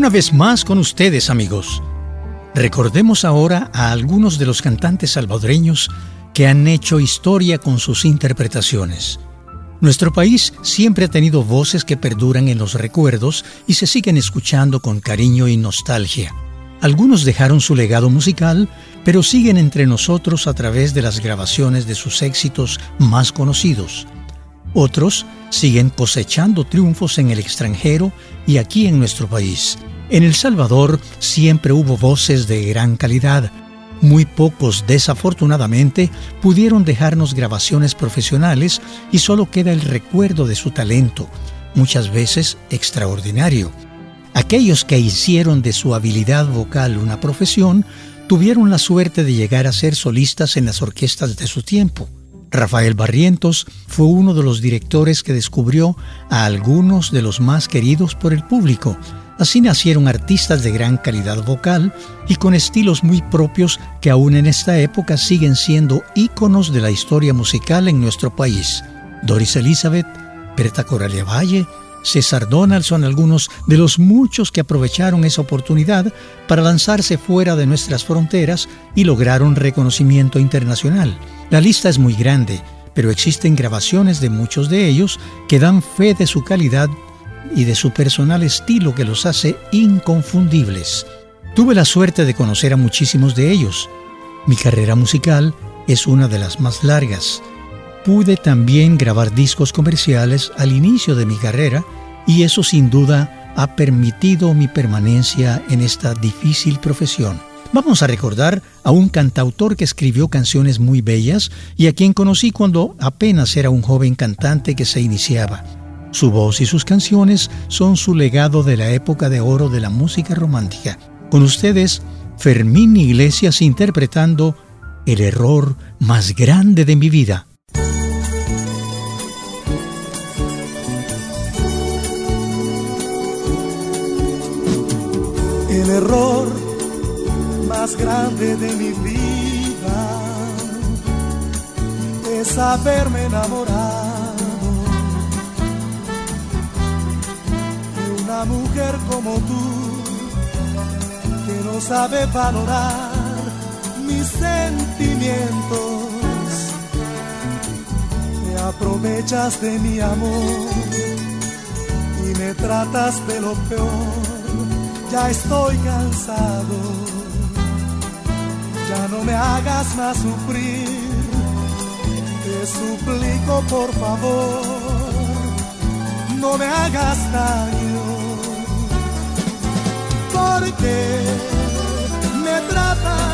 Una vez más con ustedes, amigos. Recordemos ahora a algunos de los cantantes salvadoreños que han hecho historia con sus interpretaciones. Nuestro país siempre ha tenido voces que perduran en los recuerdos y se siguen escuchando con cariño y nostalgia. Algunos dejaron su legado musical, pero siguen entre nosotros a través de las grabaciones de sus éxitos más conocidos. Otros siguen cosechando triunfos en el extranjero y aquí en nuestro país. En El Salvador siempre hubo voces de gran calidad. Muy pocos, desafortunadamente, pudieron dejarnos grabaciones profesionales y solo queda el recuerdo de su talento, muchas veces extraordinario. Aquellos que hicieron de su habilidad vocal una profesión tuvieron la suerte de llegar a ser solistas en las orquestas de su tiempo. Rafael Barrientos fue uno de los directores que descubrió a algunos de los más queridos por el público. Así nacieron artistas de gran calidad vocal y con estilos muy propios que aún en esta época siguen siendo íconos de la historia musical en nuestro país. Doris Elizabeth, Berta Coralia Valle, César Donald son algunos de los muchos que aprovecharon esa oportunidad para lanzarse fuera de nuestras fronteras y lograron reconocimiento internacional. La lista es muy grande, pero existen grabaciones de muchos de ellos que dan fe de su calidad y de su personal estilo que los hace inconfundibles. Tuve la suerte de conocer a muchísimos de ellos. Mi carrera musical es una de las más largas. Pude también grabar discos comerciales al inicio de mi carrera y eso sin duda ha permitido mi permanencia en esta difícil profesión. Vamos a recordar a un cantautor que escribió canciones muy bellas y a quien conocí cuando apenas era un joven cantante que se iniciaba. Su voz y sus canciones son su legado de la época de oro de la música romántica. Con ustedes, Fermín Iglesias interpretando El error más grande de mi vida. El error más grande de mi vida es haberme enamorado de una mujer como tú que no sabe valorar mis sentimientos. Te aprovechas de mi amor y me tratas de lo peor. Ya estoy cansado. Ya no me hagas más sufrir, te suplico por favor, no me hagas daño, porque me tratas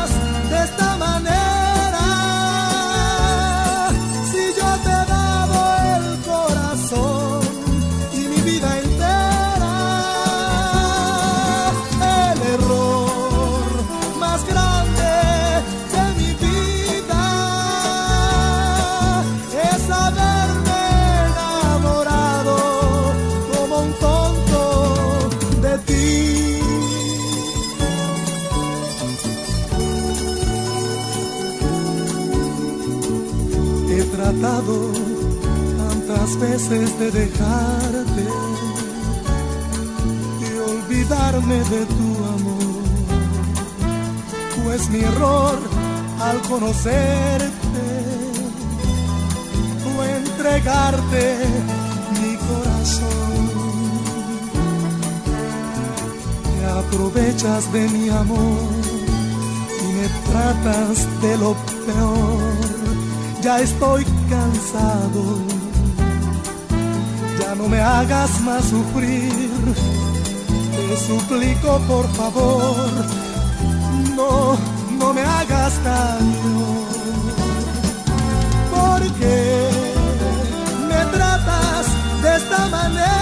de dejarte y olvidarme de tu amor. Pues mi error al conocerte fue entregarte mi corazón. Te aprovechas de mi amor y me tratas de lo peor ya estoy cansado. Ya no me hagas más sufrir, te suplico por favor, no, no me hagas daño. Porque me tratas de esta manera,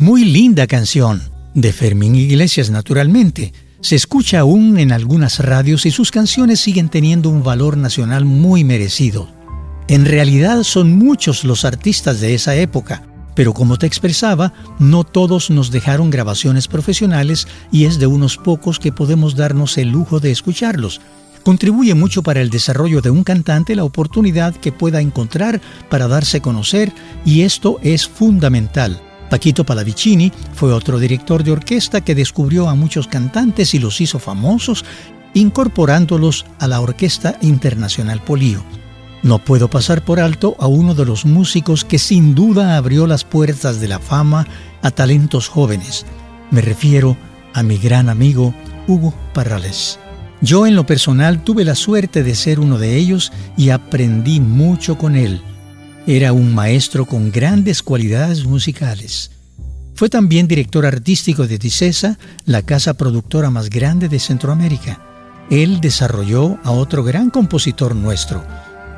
Muy linda canción, de Fermín Iglesias naturalmente. Se escucha aún en algunas radios y sus canciones siguen teniendo un valor nacional muy merecido. En realidad son muchos los artistas de esa época, pero como te expresaba, no todos nos dejaron grabaciones profesionales y es de unos pocos que podemos darnos el lujo de escucharlos. Contribuye mucho para el desarrollo de un cantante la oportunidad que pueda encontrar para darse a conocer y esto es fundamental. Paquito Palavicini fue otro director de orquesta que descubrió a muchos cantantes y los hizo famosos, incorporándolos a la Orquesta Internacional Polío. No puedo pasar por alto a uno de los músicos que sin duda abrió las puertas de la fama a talentos jóvenes. Me refiero a mi gran amigo Hugo Parrales. Yo en lo personal tuve la suerte de ser uno de ellos y aprendí mucho con él. Era un maestro con grandes cualidades musicales. Fue también director artístico de Dicesa, la casa productora más grande de Centroamérica. Él desarrolló a otro gran compositor nuestro.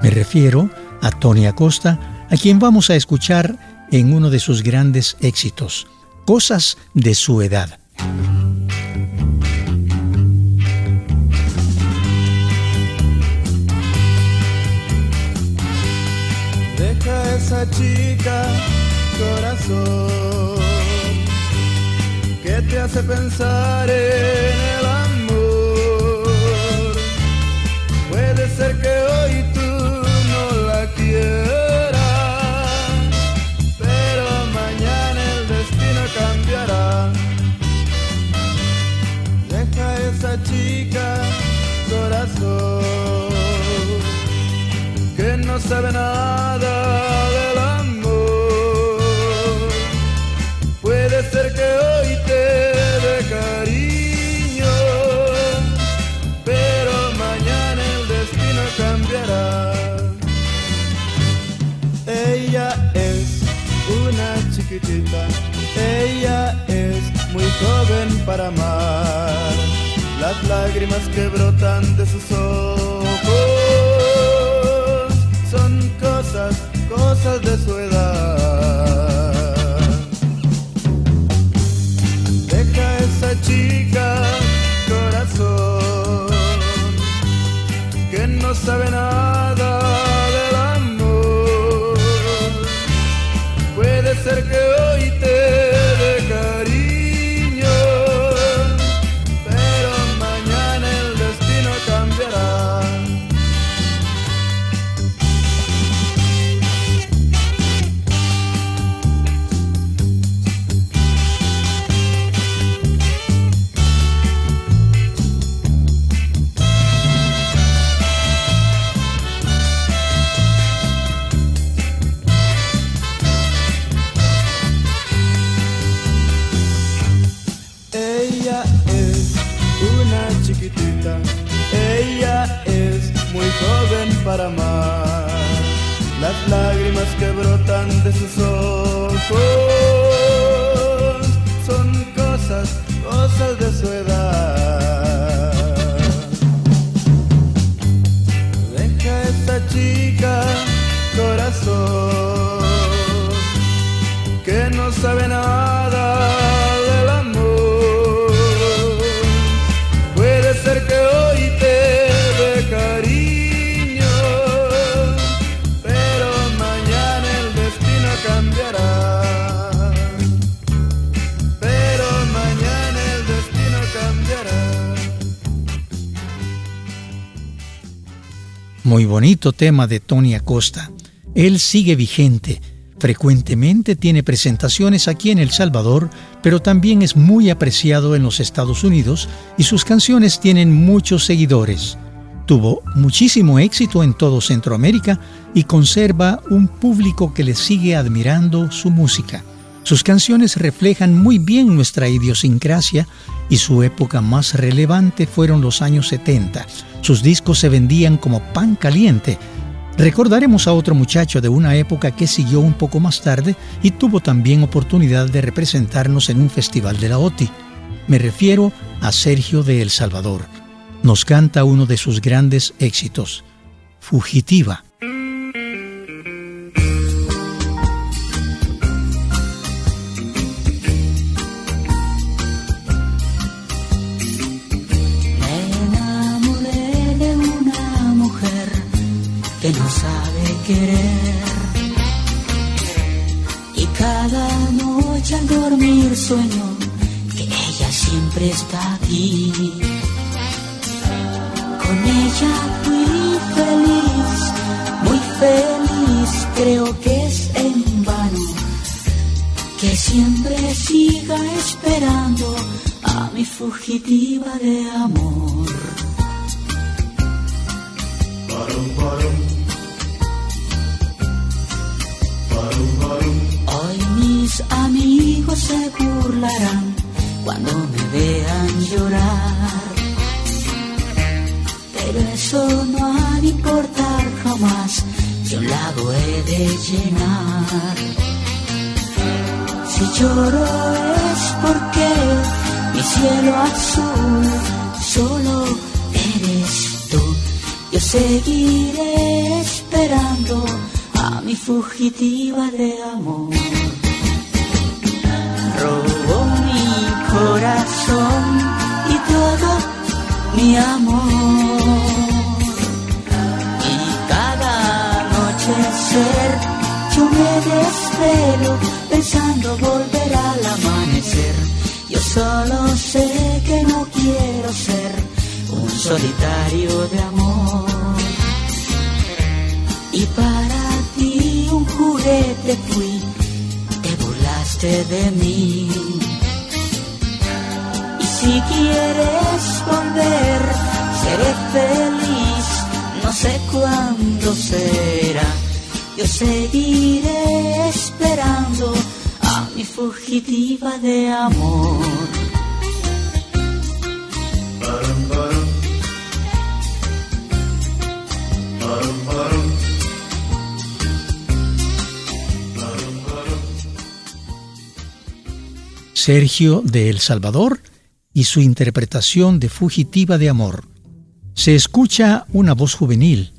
Me refiero a Tony Acosta, a quien vamos a escuchar en uno de sus grandes éxitos, Cosas de su edad. Esa chica, corazón, que te hace pensar en el amor. Puede ser que hoy tú no la quieras, pero mañana el destino cambiará. Deja esa chica, corazón que no sabe nada para amar. Las lágrimas que brotan de sus corazón que no sabe nada del amor. Puede ser que hoy te dé cariño, pero mañana el destino cambiará. Pero mañana el destino cambiará. Muy bonito tema de Tony Acosta. Él sigue vigente Frecuentemente tiene presentaciones aquí en El Salvador, pero también es muy apreciado en los Estados Unidos y sus canciones tienen muchos seguidores. Tuvo muchísimo éxito en todo Centroamérica y conserva un público que le sigue admirando su música. Sus canciones reflejan muy bien nuestra idiosincrasia y su época más relevante fueron los años 70. Sus discos se vendían como pan caliente Recordaremos a otro muchacho de una época que siguió un poco más tarde y tuvo también oportunidad de representarnos en un festival de la OTI. Me refiero a Sergio de El Salvador. Nos canta uno de sus grandes éxitos, Fugitiva. Cuando me vean llorar. Pero eso no ha de importar jamás, yo un lago he de llenar. Si lloro es porque mi cielo azul solo eres tú. Yo seguiré esperando a mi fugitiva de amor. Corazón y todo mi amor. Y cada noche ser yo me desvelo pensando volver al amanecer. Yo solo sé que no quiero ser un solitario de amor. Y para un juguete fui, te burlaste de mí. Si quieres volver, seré feliz, no sé cuándo será. Yo seguiré esperando a mi fugitiva de amor. Sergio de El Salvador y su interpretación de Fugitiva de Amor. Se escucha una voz juvenil.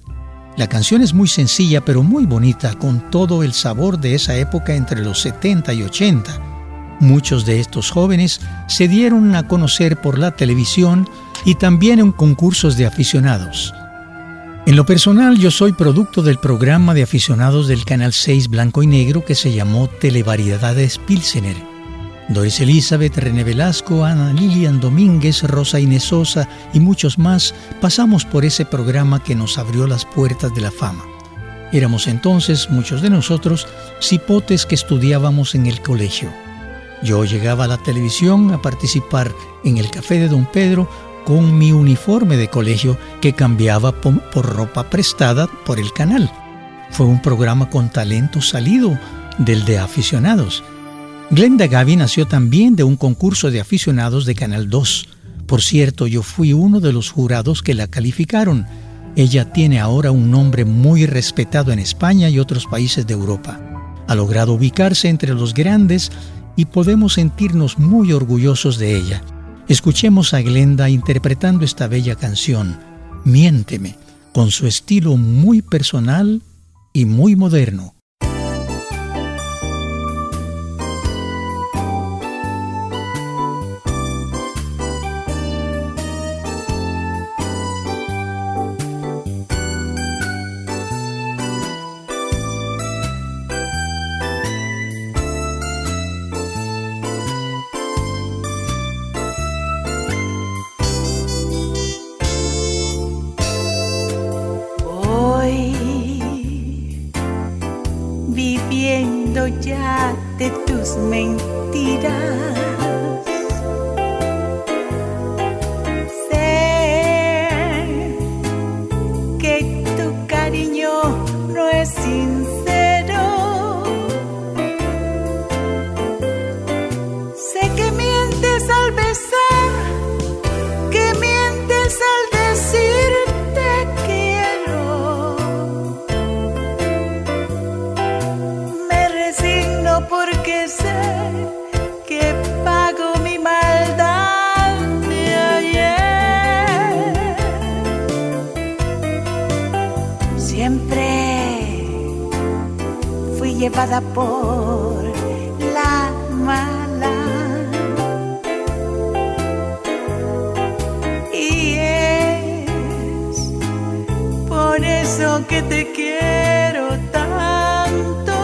La canción es muy sencilla pero muy bonita, con todo el sabor de esa época entre los 70 y 80. Muchos de estos jóvenes se dieron a conocer por la televisión y también en concursos de aficionados. En lo personal, yo soy producto del programa de aficionados del Canal 6 Blanco y Negro que se llamó Televariedades Pilsener Doris Elizabeth, René Velasco, Ana Lilian Domínguez, Rosa Inés Sosa y muchos más pasamos por ese programa que nos abrió las puertas de la fama. Éramos entonces, muchos de nosotros, cipotes que estudiábamos en el colegio. Yo llegaba a la televisión a participar en el Café de Don Pedro con mi uniforme de colegio que cambiaba por ropa prestada por el canal. Fue un programa con talento salido del de aficionados Glenda Gaby nació también de un concurso de aficionados de Canal 2. Por cierto, yo fui uno de los jurados que la calificaron. Ella tiene ahora un nombre muy respetado en España y otros países de Europa. Ha logrado ubicarse entre los grandes y podemos sentirnos muy orgullosos de ella. Escuchemos a Glenda interpretando esta bella canción, Miénteme, con su estilo muy personal y muy moderno. Por la mala. Y es por eso que te quiero tanto.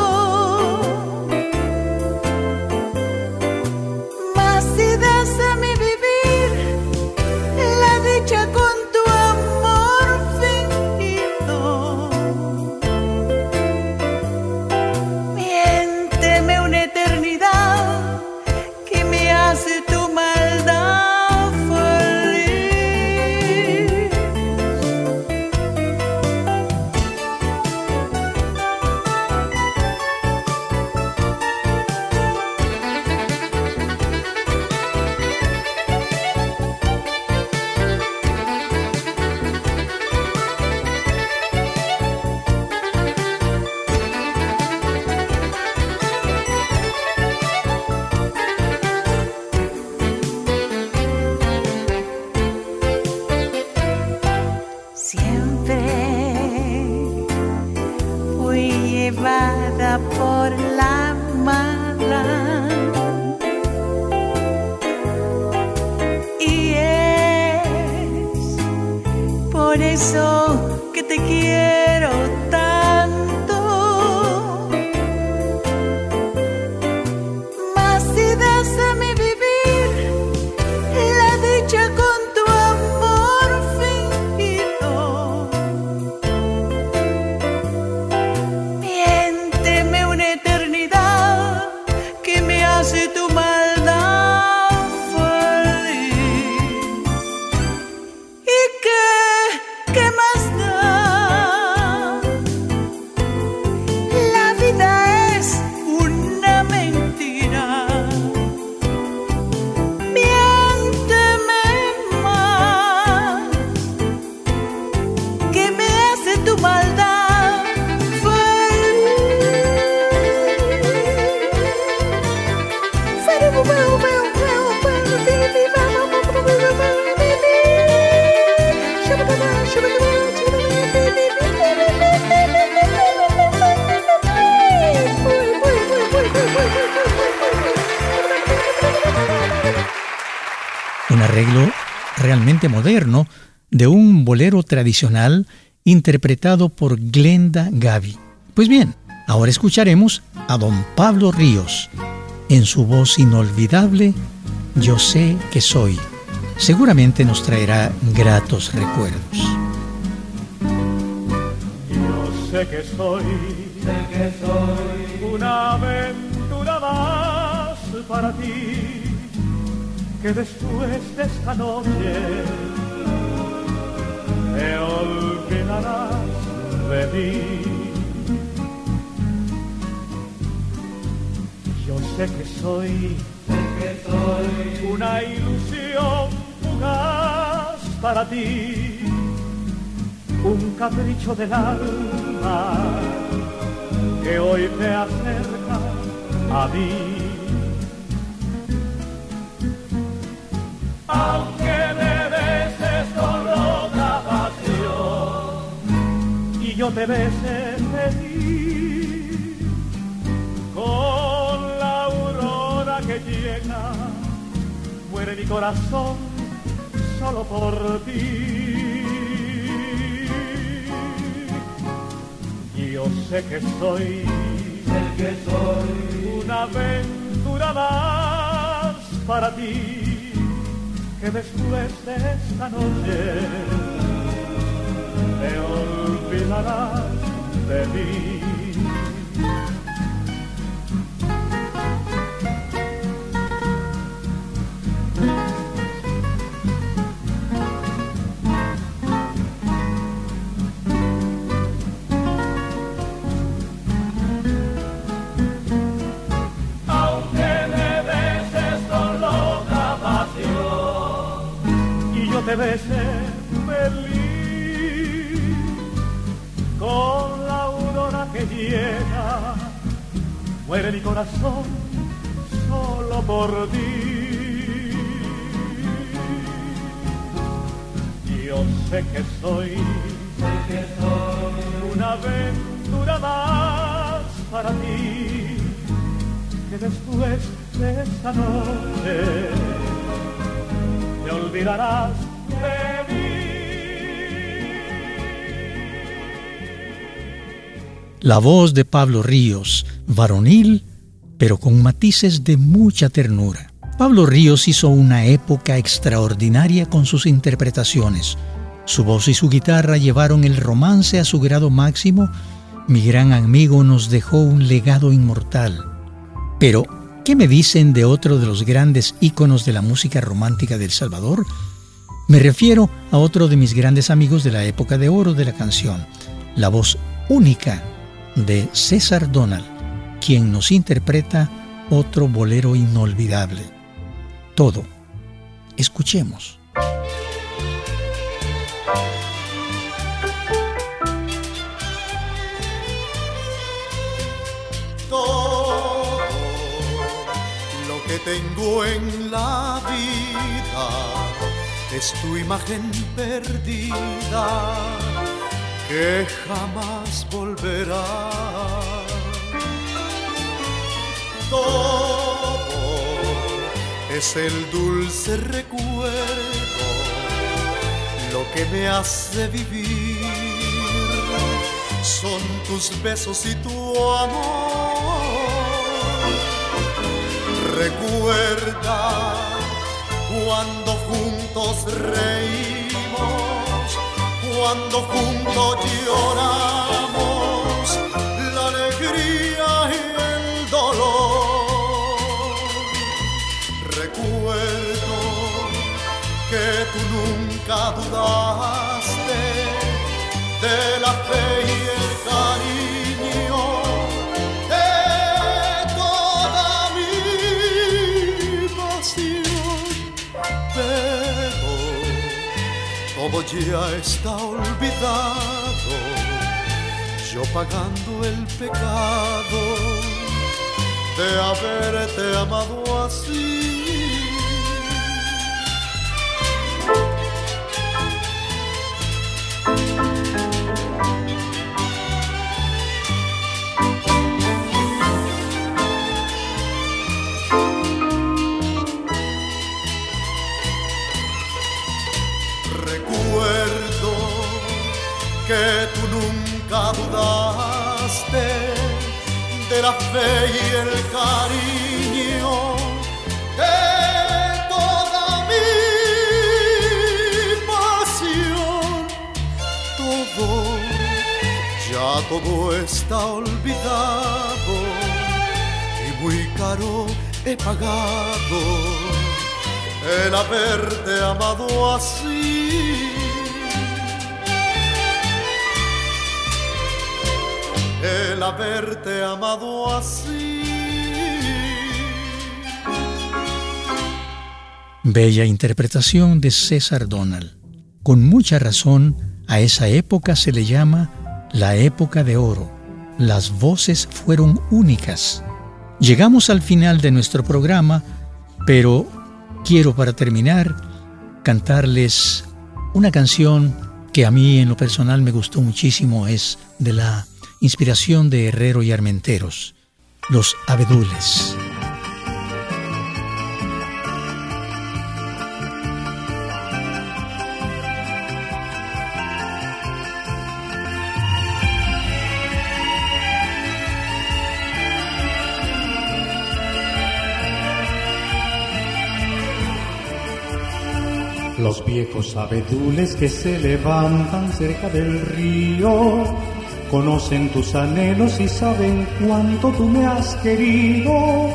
Más si das a mi vivir la dicha so moderno de un bolero tradicional interpretado por Glenda Gaby. Pues bien, ahora escucharemos a don Pablo Ríos en su voz inolvidable Yo sé que soy. Seguramente nos traerá gratos recuerdos. Yo sé que soy, sé que soy una aventura más para ti que después de esta noche te olvidarás de mí. Yo sé que soy, sé que soy una ilusión fugaz para ti, un capricho del alma que hoy te acerca a mí aunque me beses con otra pasión. Y yo te bese feliz con la aurora que llega muere mi corazón solo por ti. Yo sé que soy sé que soy una aventura más para ti que después de esta noche te olvidarás de mí. La voz de Pablo Ríos, varonil, pero con matices de mucha ternura. Pablo Ríos hizo una época extraordinaria con sus interpretaciones. Su voz y su guitarra llevaron el romance a su grado máximo. Mi gran amigo nos dejó un legado inmortal. Pero, ¿qué me dicen de otro de los grandes íconos de la música romántica del Salvador? Me refiero a otro de mis grandes amigos de la época de oro de la canción, la voz única de César Donald, quien nos interpreta otro bolero inolvidable. Todo. Escuchemos. Todo lo que tengo en la vida es tu imagen perdida que jamás volverá. Todo es el dulce recuerdo, lo que me hace vivir. Son tus besos y tu amor. Recuerda cuando juntos reímos cuando juntos lloramos la alegría y el dolor. Recuerdo que tú nunca dudaste de la fe y todo ya está olvidado, yo pagando el pecado de haberte amado así. La fe y el cariño de toda mi pasión. Todo, ya todo está olvidado y muy caro he pagado el haberte amado así. El haberte amado así. Bella interpretación de César Donald. Con mucha razón, a esa época se le llama la época de oro. Las voces fueron únicas. Llegamos al final de nuestro programa, pero quiero para terminar cantarles una canción que a mí en lo personal me gustó muchísimo, es de la inspiración de Herrero y Armenteros, Los Abedules. Los viejos abedules que se levantan cerca del río conocen tus anhelos y saben cuánto tú me has querido.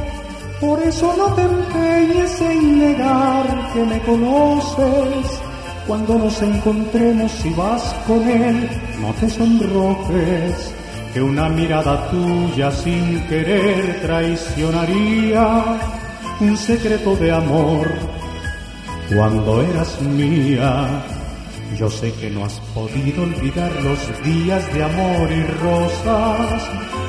Por eso no te empeñes en negar que me conoces. Cuando nos encontremos y vas con él, no te sonrojes, que una mirada tuya sin querer traicionaría un secreto de amor cuando eras mía. Yo sé que no has podido olvidar los días de amor y rosas,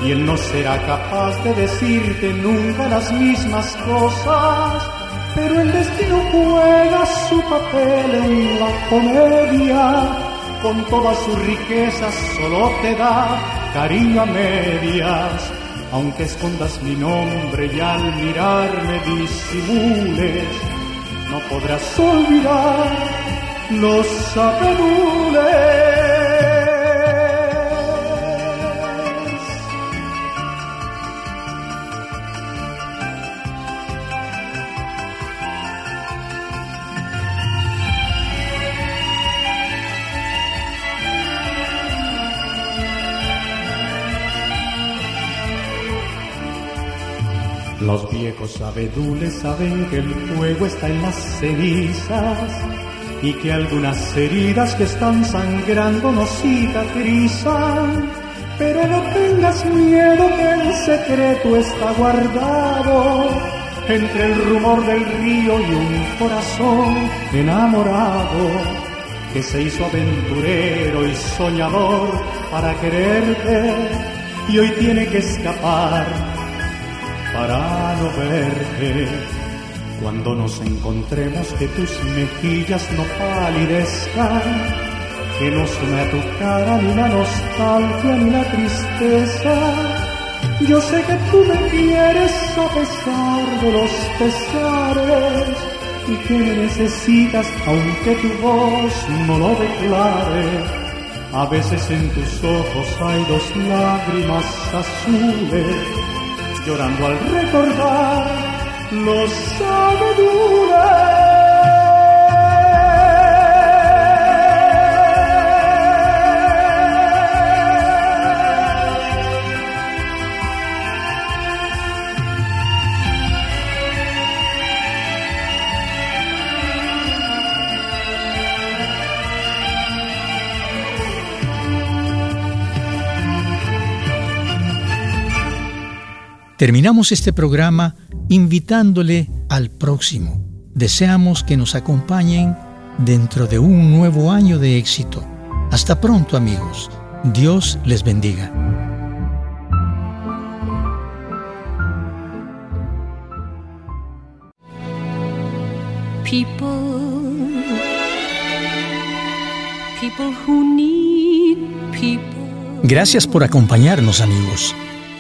y él no será capaz de decirte nunca las mismas cosas, pero el destino juega su papel en la comedia, con todas sus riquezas solo te da cariño a medias, aunque escondas mi nombre y al mirarme disimules, no podrás olvidar los abedules. Los viejos abedules saben que el fuego está en las cenizas y que algunas heridas que están sangrando no cicatrizan. Pero no tengas miedo que el secreto está guardado entre el rumor del río y un corazón enamorado que se hizo aventurero y soñador para quererte y hoy tiene que escapar para no verte cuando nos encontremos que tus mejillas no palidezcan, que no sume a tu cara ni la nostalgia ni la tristeza. Yo sé que tú me quieres a pesar de los pesares y que me necesitas aunque tu voz no lo declare. A veces en tus ojos hay dos lágrimas azules llorando al recordar los sabedules. Terminamos este programa invitándole al próximo. Deseamos que nos acompañen dentro de un nuevo año de éxito. Hasta pronto amigos. Dios les bendiga. Gracias por acompañarnos amigos.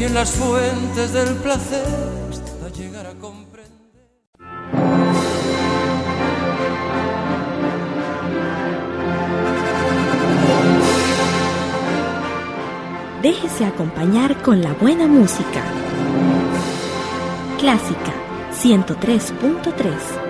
Bebí en las fuentes del placer hasta llegar a comprender. Déjese acompañar con la buena música. Clásica 103.3